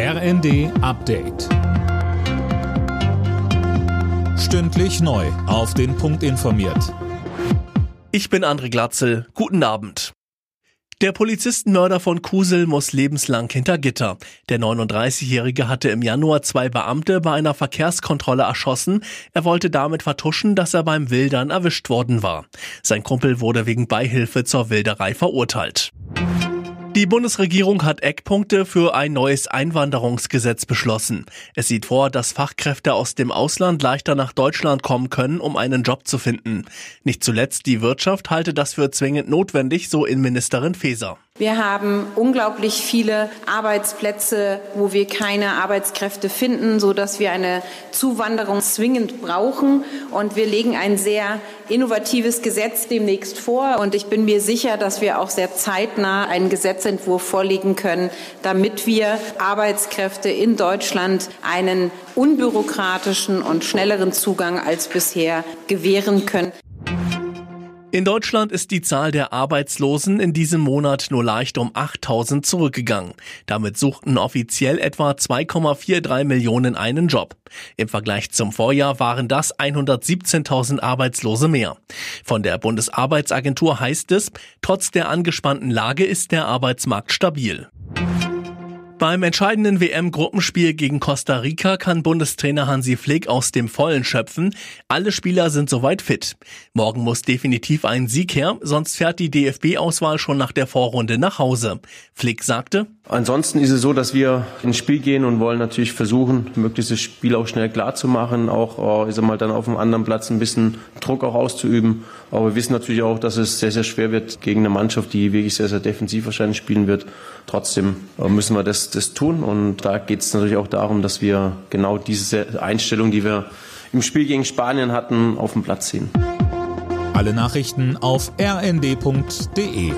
RND Update. Stündlich neu. Auf den Punkt informiert. Ich bin André Glatzel. Guten Abend. Der Polizistenmörder von Kusel muss lebenslang hinter Gitter. Der 39-Jährige hatte im Januar zwei Beamte bei einer Verkehrskontrolle erschossen. Er wollte damit vertuschen, dass er beim Wildern erwischt worden war. Sein Kumpel wurde wegen Beihilfe zur Wilderei verurteilt. Die Bundesregierung hat Eckpunkte für ein neues Einwanderungsgesetz beschlossen. Es sieht vor, dass Fachkräfte aus dem Ausland leichter nach Deutschland kommen können, um einen Job zu finden. Nicht zuletzt die Wirtschaft halte das für zwingend notwendig, so Innenministerin Faeser. Wir haben unglaublich viele Arbeitsplätze, wo wir keine Arbeitskräfte finden, so dass wir eine Zuwanderung zwingend brauchen. Und wir legen ein sehr innovatives Gesetz demnächst vor. Und ich bin mir sicher, dass wir auch sehr zeitnah einen Gesetzentwurf vorlegen können, damit wir Arbeitskräfte in Deutschland einen unbürokratischen und schnelleren Zugang als bisher gewähren können. In Deutschland ist die Zahl der Arbeitslosen in diesem Monat nur leicht um 8000 zurückgegangen. Damit suchten offiziell etwa 2,43 Millionen einen Job. Im Vergleich zum Vorjahr waren das 117.000 Arbeitslose mehr. Von der Bundesarbeitsagentur heißt es, trotz der angespannten Lage ist der Arbeitsmarkt stabil. Beim entscheidenden WM-Gruppenspiel gegen Costa Rica kann Bundestrainer Hansi Flick aus dem Vollen schöpfen. Alle Spieler sind soweit fit. Morgen muss definitiv ein Sieg her, sonst fährt die DFB-Auswahl schon nach der Vorrunde nach Hause. Flick sagte, Ansonsten ist es so, dass wir ins Spiel gehen und wollen natürlich versuchen, möglichst das Spiel auch schnell klar zu machen, auch äh, ich mal, dann auf dem anderen Platz ein bisschen Druck auch auszuüben. Aber wir wissen natürlich auch, dass es sehr, sehr schwer wird gegen eine Mannschaft, die wirklich sehr, sehr defensiv wahrscheinlich spielen wird. Trotzdem äh, müssen wir das, tun und da geht es natürlich auch darum, dass wir genau diese Einstellung, die wir im Spiel gegen Spanien hatten, auf den Platz ziehen. Alle Nachrichten auf rnd.de